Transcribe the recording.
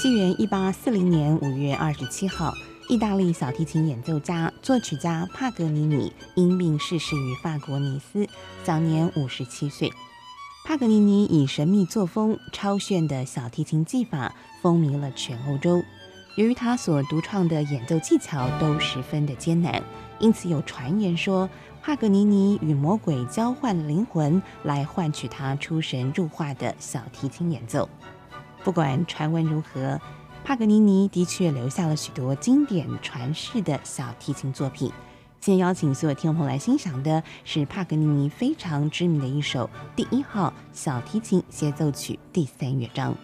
西元一八四零年五月二十七号，意大利小提琴演奏家、作曲家帕格尼尼因病逝世于法国尼斯，享年五十七岁。帕格尼尼以神秘作风、超炫的小提琴技法风靡了全欧洲。由于他所独创的演奏技巧都十分的艰难，因此有传言说，帕格尼尼与魔鬼交换灵魂，来换取他出神入化的小提琴演奏。不管传闻如何，帕格尼尼的确留下了许多经典传世的小提琴作品。今天邀请所有听众朋友来欣赏的是帕格尼尼非常知名的一首第一号小提琴协奏曲第三乐章。